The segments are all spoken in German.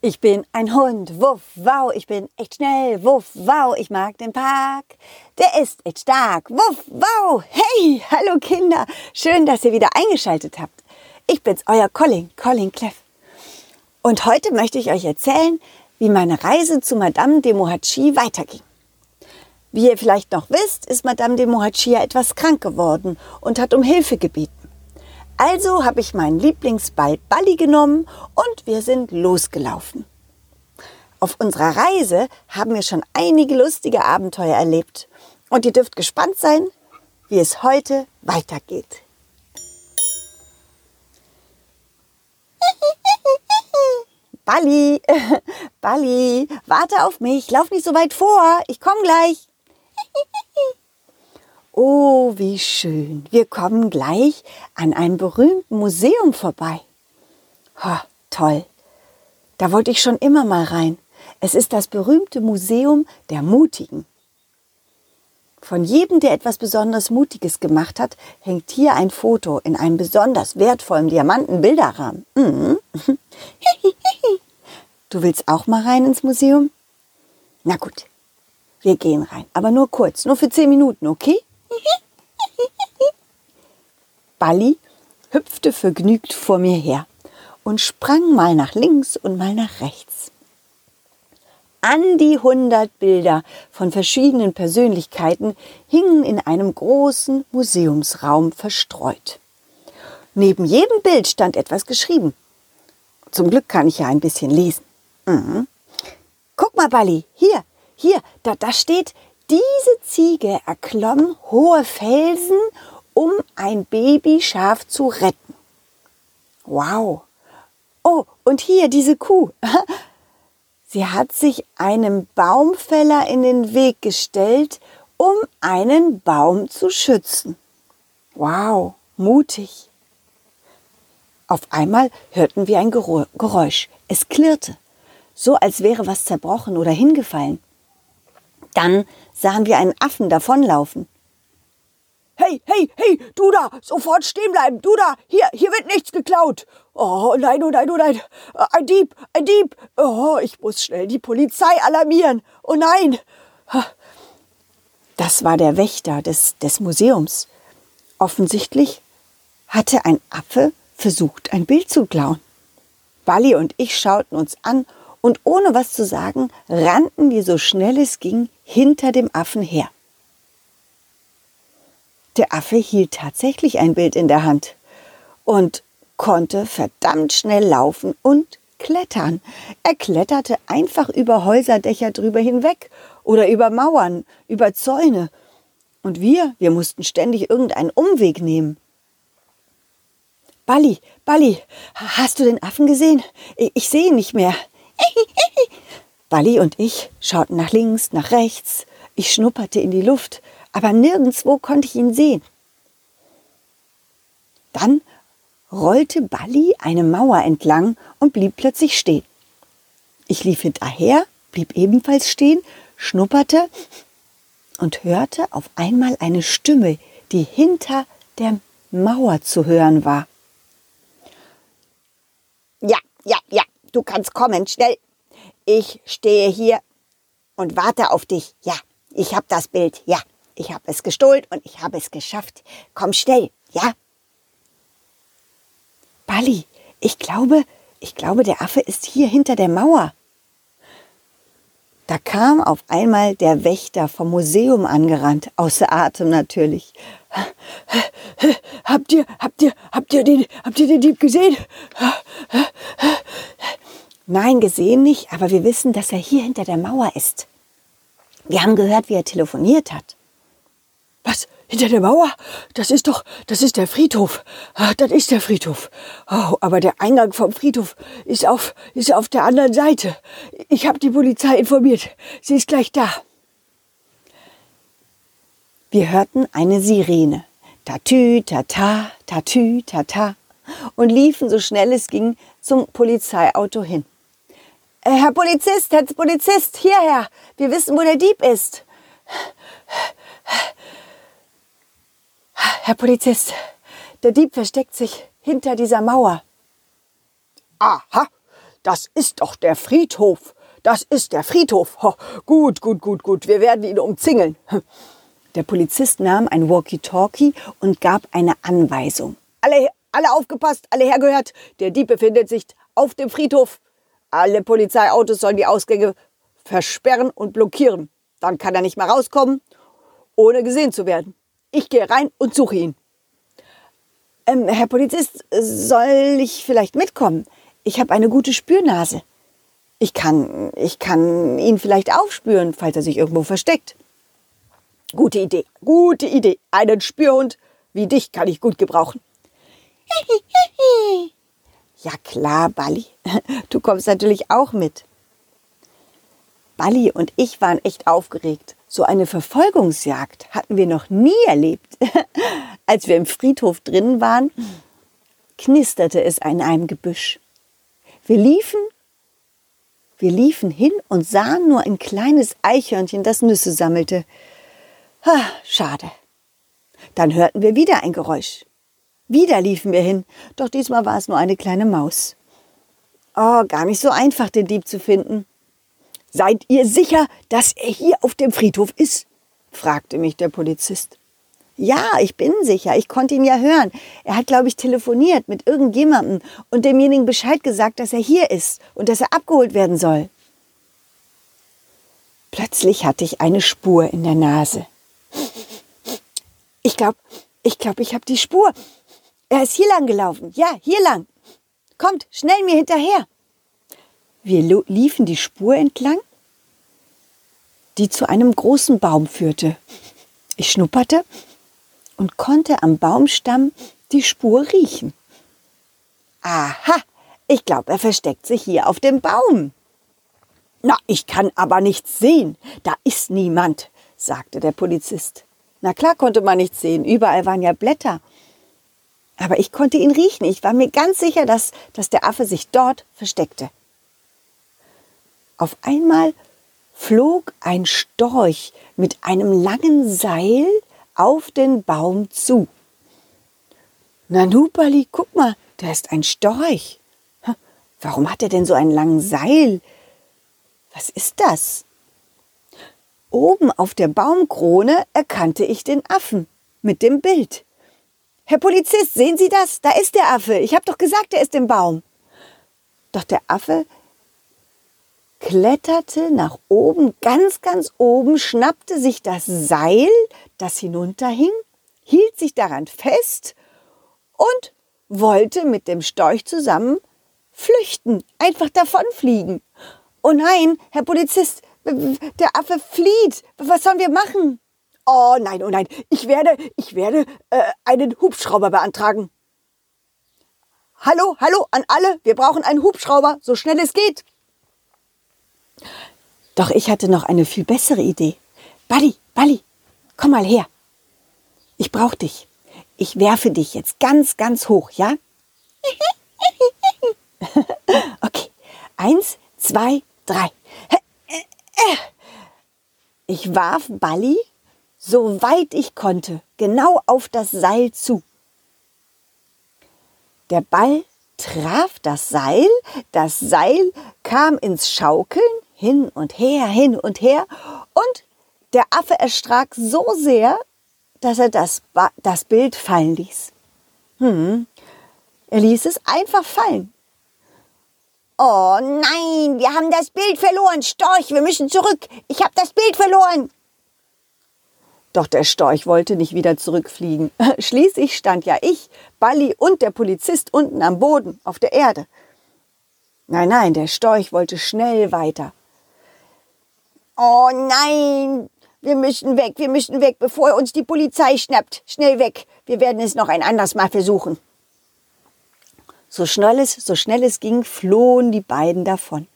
Ich bin ein Hund, wuff, wow, ich bin echt schnell, wuff, wow, ich mag den Park. Der ist echt stark, wuff, wow. Hey, hallo Kinder, schön, dass ihr wieder eingeschaltet habt. Ich bin's, euer Colin, Colin Cleff. Und heute möchte ich euch erzählen, wie meine Reise zu Madame de Mohachi weiterging. Wie ihr vielleicht noch wisst, ist Madame de Mohachi ja etwas krank geworden und hat um Hilfe gebeten. Also habe ich meinen Lieblingsball Balli genommen und wir sind losgelaufen. Auf unserer Reise haben wir schon einige lustige Abenteuer erlebt und ihr dürft gespannt sein, wie es heute weitergeht. Balli, Balli, warte auf mich, lauf nicht so weit vor, ich komme gleich. Oh, wie schön. Wir kommen gleich an einem berühmten Museum vorbei. Ha, toll. Da wollte ich schon immer mal rein. Es ist das berühmte Museum der Mutigen. Von jedem, der etwas besonders Mutiges gemacht hat, hängt hier ein Foto in einem besonders wertvollen Diamantenbilderrahmen. Mhm. Du willst auch mal rein ins Museum? Na gut, wir gehen rein, aber nur kurz, nur für zehn Minuten, okay? Balli hüpfte vergnügt vor mir her und sprang mal nach links und mal nach rechts. An die hundert Bilder von verschiedenen Persönlichkeiten hingen in einem großen Museumsraum verstreut. Neben jedem Bild stand etwas geschrieben. Zum Glück kann ich ja ein bisschen lesen. Mhm. Guck mal, Balli, hier, hier, da, da steht diese Ziege erklomm hohe Felsen, um ein Babyschaf zu retten. Wow. Oh, und hier diese Kuh. Sie hat sich einem Baumfäller in den Weg gestellt, um einen Baum zu schützen. Wow, mutig. Auf einmal hörten wir ein Geräusch. Es klirrte, so als wäre was zerbrochen oder hingefallen. Dann sahen wir einen Affen davonlaufen. Hey, hey, hey, du da, sofort stehen bleiben, du da, hier, hier wird nichts geklaut. Oh nein, oh nein, oh nein, ein Dieb, ein Dieb. Oh, ich muss schnell die Polizei alarmieren. Oh nein. Das war der Wächter des, des Museums. Offensichtlich hatte ein Affe versucht, ein Bild zu klauen. Bali und ich schauten uns an und ohne was zu sagen, rannten wir so schnell es ging hinter dem Affen her. Der Affe hielt tatsächlich ein Bild in der Hand und konnte verdammt schnell laufen und klettern. Er kletterte einfach über Häuserdächer drüber hinweg oder über Mauern, über Zäune. Und wir, wir mussten ständig irgendeinen Umweg nehmen. Balli, Balli, hast du den Affen gesehen? Ich, ich sehe ihn nicht mehr. Balli und ich schauten nach links, nach rechts. Ich schnupperte in die Luft, aber nirgendwo konnte ich ihn sehen. Dann rollte Balli eine Mauer entlang und blieb plötzlich stehen. Ich lief hinterher, blieb ebenfalls stehen, schnupperte und hörte auf einmal eine Stimme, die hinter der Mauer zu hören war. Ja, ja, ja, Du kannst kommen, schnell. Ich stehe hier und warte auf dich. Ja, ich habe das Bild. Ja, ich habe es gestohlen und ich habe es geschafft. Komm schnell, ja? Bali, ich glaube, ich glaube, der Affe ist hier hinter der Mauer. Da kam auf einmal der Wächter vom Museum angerannt, außer Atem natürlich. Habt ihr, habt ihr, habt ihr den, habt ihr den Dieb gesehen? Nein, gesehen nicht, aber wir wissen, dass er hier hinter der Mauer ist. Wir haben gehört, wie er telefoniert hat. Was? Hinter der Mauer? Das ist doch, das ist der Friedhof. Ah, das ist der Friedhof. Oh, aber der Eingang vom Friedhof ist auf, ist auf der anderen Seite. Ich habe die Polizei informiert. Sie ist gleich da. Wir hörten eine Sirene. Tatü, tata, tatü, tata. Und liefen so schnell es ging zum Polizeiauto hin. Äh, Herr Polizist, Herr Polizist, hierher. Wir wissen, wo der Dieb ist. Herr Polizist, der Dieb versteckt sich hinter dieser Mauer. Aha, das ist doch der Friedhof. Das ist der Friedhof. Oh, gut, gut, gut, gut. Wir werden ihn umzingeln. Der Polizist nahm ein Walkie-Talkie und gab eine Anweisung. Alle, alle aufgepasst, alle hergehört. Der Dieb befindet sich auf dem Friedhof. Alle Polizeiautos sollen die Ausgänge versperren und blockieren. Dann kann er nicht mehr rauskommen, ohne gesehen zu werden. Ich gehe rein und suche ihn. Ähm, Herr Polizist, soll ich vielleicht mitkommen? Ich habe eine gute Spürnase. Ich kann, ich kann ihn vielleicht aufspüren, falls er sich irgendwo versteckt. Gute Idee, gute Idee. Einen Spürhund wie dich kann ich gut gebrauchen. ja klar, Bali. Du kommst natürlich auch mit. Bali und ich waren echt aufgeregt. So eine Verfolgungsjagd hatten wir noch nie erlebt. Als wir im Friedhof drin waren, knisterte es in einem Gebüsch. Wir liefen, wir liefen hin und sahen nur ein kleines Eichhörnchen, das Nüsse sammelte. Ha, schade. Dann hörten wir wieder ein Geräusch. Wieder liefen wir hin, doch diesmal war es nur eine kleine Maus. Oh, gar nicht so einfach, den Dieb zu finden. Seid ihr sicher, dass er hier auf dem Friedhof ist? fragte mich der Polizist. Ja, ich bin sicher. Ich konnte ihn ja hören. Er hat, glaube ich, telefoniert mit irgendjemandem und demjenigen Bescheid gesagt, dass er hier ist und dass er abgeholt werden soll. Plötzlich hatte ich eine Spur in der Nase. Ich glaube, ich glaube, ich habe die Spur. Er ist hier lang gelaufen. Ja, hier lang. Kommt, schnell mir hinterher. Wir liefen die Spur entlang, die zu einem großen Baum führte. Ich schnupperte und konnte am Baumstamm die Spur riechen. Aha, ich glaube, er versteckt sich hier auf dem Baum. Na, ich kann aber nichts sehen. Da ist niemand, sagte der Polizist. Na klar konnte man nichts sehen, überall waren ja Blätter. Aber ich konnte ihn riechen. Ich war mir ganz sicher, dass, dass der Affe sich dort versteckte. Auf einmal flog ein Storch mit einem langen Seil auf den Baum zu. Nanupali, guck mal, da ist ein Storch. Warum hat er denn so einen langen Seil? Was ist das? Oben auf der Baumkrone erkannte ich den Affen mit dem Bild. Herr Polizist, sehen Sie das? Da ist der Affe. Ich habe doch gesagt, er ist im Baum. Doch der Affe kletterte nach oben, ganz, ganz oben, schnappte sich das Seil, das hinunterhing, hielt sich daran fest und wollte mit dem Storch zusammen flüchten, einfach davonfliegen. Oh nein, Herr Polizist, der Affe flieht. Was sollen wir machen? Oh nein, oh nein, ich werde, ich werde äh, einen Hubschrauber beantragen. Hallo, hallo an alle, wir brauchen einen Hubschrauber, so schnell es geht. Doch ich hatte noch eine viel bessere Idee. Buddy, Buddy, komm mal her. Ich brauche dich. Ich werfe dich jetzt ganz, ganz hoch, ja? okay. Eins, zwei, drei. Ich warf Balli, so weit ich konnte, genau auf das Seil zu. Der Ball traf das Seil, das Seil kam ins Schaukeln, hin und her, hin und her. Und der Affe erschrak so sehr, dass er das, das Bild fallen ließ. Hm. Er ließ es einfach fallen. Oh nein, wir haben das Bild verloren. Storch, wir müssen zurück. Ich habe das Bild verloren. Doch der Storch wollte nicht wieder zurückfliegen. Schließlich stand ja ich, Balli und der Polizist unten am Boden, auf der Erde. Nein, nein, der Storch wollte schnell weiter. Oh nein, wir müssen weg, wir müssen weg, bevor uns die Polizei schnappt. Schnell weg. Wir werden es noch ein anderes Mal versuchen. So schnell es, so schnell es ging, flohen die beiden davon.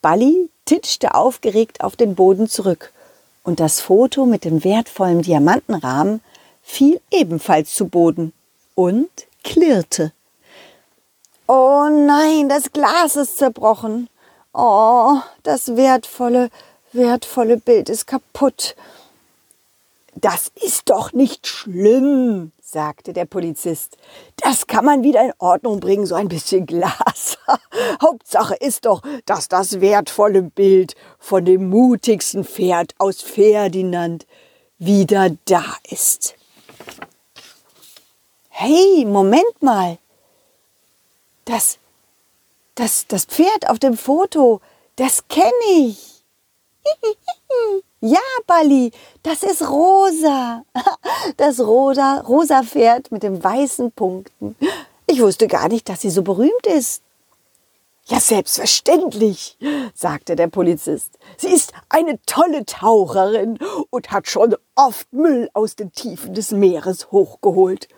Balli titschte aufgeregt auf den Boden zurück und das Foto mit dem wertvollen Diamantenrahmen fiel ebenfalls zu Boden und klirrte. Oh nein, das Glas ist zerbrochen. Oh, das wertvolle, wertvolle Bild ist kaputt. Das ist doch nicht schlimm, sagte der Polizist. Das kann man wieder in Ordnung bringen, so ein bisschen Glas. Hauptsache ist doch, dass das wertvolle Bild von dem mutigsten Pferd aus Ferdinand wieder da ist. Hey, Moment mal. Das, das, das Pferd auf dem Foto, das kenne ich. Ja, Bali, das ist rosa. Das rosa, rosa Pferd mit den weißen Punkten. Ich wusste gar nicht, dass sie so berühmt ist. Ja, selbstverständlich, sagte der Polizist. Sie ist eine tolle Taucherin und hat schon oft Müll aus den Tiefen des Meeres hochgeholt.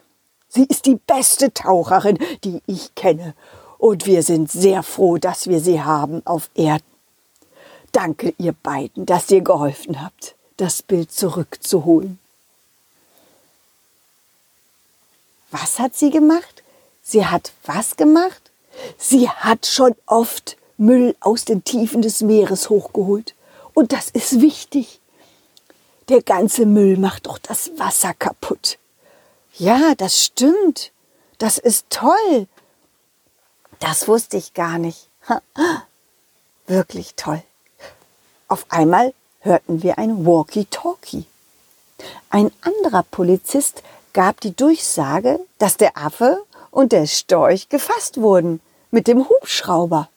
Sie ist die beste Taucherin, die ich kenne, und wir sind sehr froh, dass wir sie haben auf Erden. Danke, ihr beiden, dass ihr geholfen habt, das Bild zurückzuholen. Was hat sie gemacht? Sie hat was gemacht? Sie hat schon oft Müll aus den Tiefen des Meeres hochgeholt. Und das ist wichtig. Der ganze Müll macht doch das Wasser kaputt. Ja, das stimmt. Das ist toll. Das wusste ich gar nicht. Wirklich toll. Auf einmal hörten wir ein Walkie-Talkie. Ein anderer Polizist gab die Durchsage, dass der Affe und der Storch gefasst wurden mit dem Hubschrauber.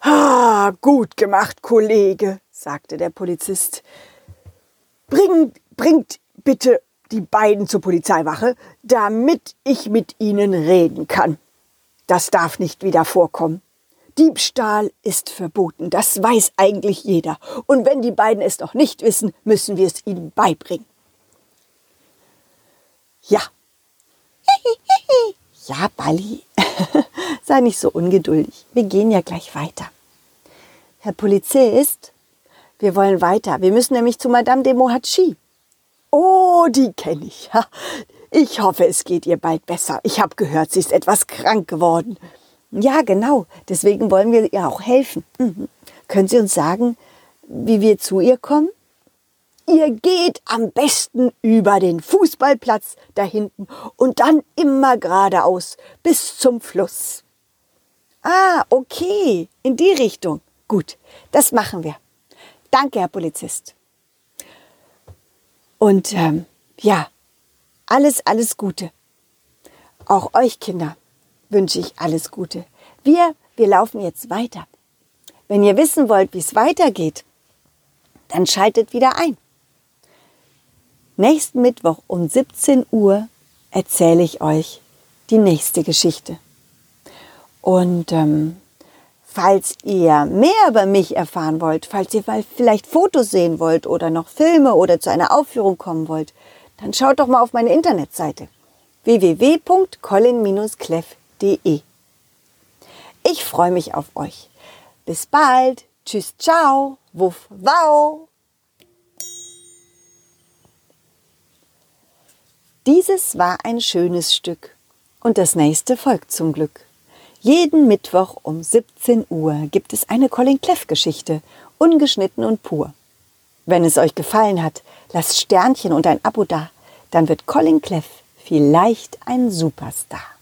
Ah, gut gemacht, Kollege, sagte der Polizist. Bringt, bringt bitte die beiden zur Polizeiwache, damit ich mit ihnen reden kann. Das darf nicht wieder vorkommen. Diebstahl ist verboten, das weiß eigentlich jeder. Und wenn die beiden es noch nicht wissen, müssen wir es ihnen beibringen. Ja. ja, Bali, sei nicht so ungeduldig. Wir gehen ja gleich weiter. Herr Polizist, wir wollen weiter. Wir müssen nämlich zu Madame de Mohatschi. Oh, die kenne ich. Ich hoffe, es geht ihr bald besser. Ich habe gehört, sie ist etwas krank geworden. Ja, genau. Deswegen wollen wir ihr auch helfen. Mhm. Können Sie uns sagen, wie wir zu ihr kommen? Ihr geht am besten über den Fußballplatz da hinten und dann immer geradeaus bis zum Fluss. Ah, okay, in die Richtung. Gut, das machen wir. Danke, Herr Polizist. Und ähm, ja, alles, alles Gute. Auch euch Kinder wünsche ich alles Gute. Wir, wir laufen jetzt weiter. Wenn ihr wissen wollt, wie es weitergeht, dann schaltet wieder ein. Nächsten Mittwoch um 17 Uhr erzähle ich euch die nächste Geschichte. Und ähm, falls ihr mehr über mich erfahren wollt, falls ihr vielleicht Fotos sehen wollt oder noch Filme oder zu einer Aufführung kommen wollt, dann schaut doch mal auf meine Internetseite www.colin-cleff.de www.ftf.de. Ich freue mich auf euch. Bis bald. Tschüss, ciao. Wuff, wow. Dieses war ein schönes Stück und das nächste folgt zum Glück. Jeden Mittwoch um 17 Uhr gibt es eine Colin Cleff Geschichte, ungeschnitten und pur. Wenn es euch gefallen hat, lasst Sternchen und ein Abo da, dann wird Colin Cleff vielleicht ein Superstar.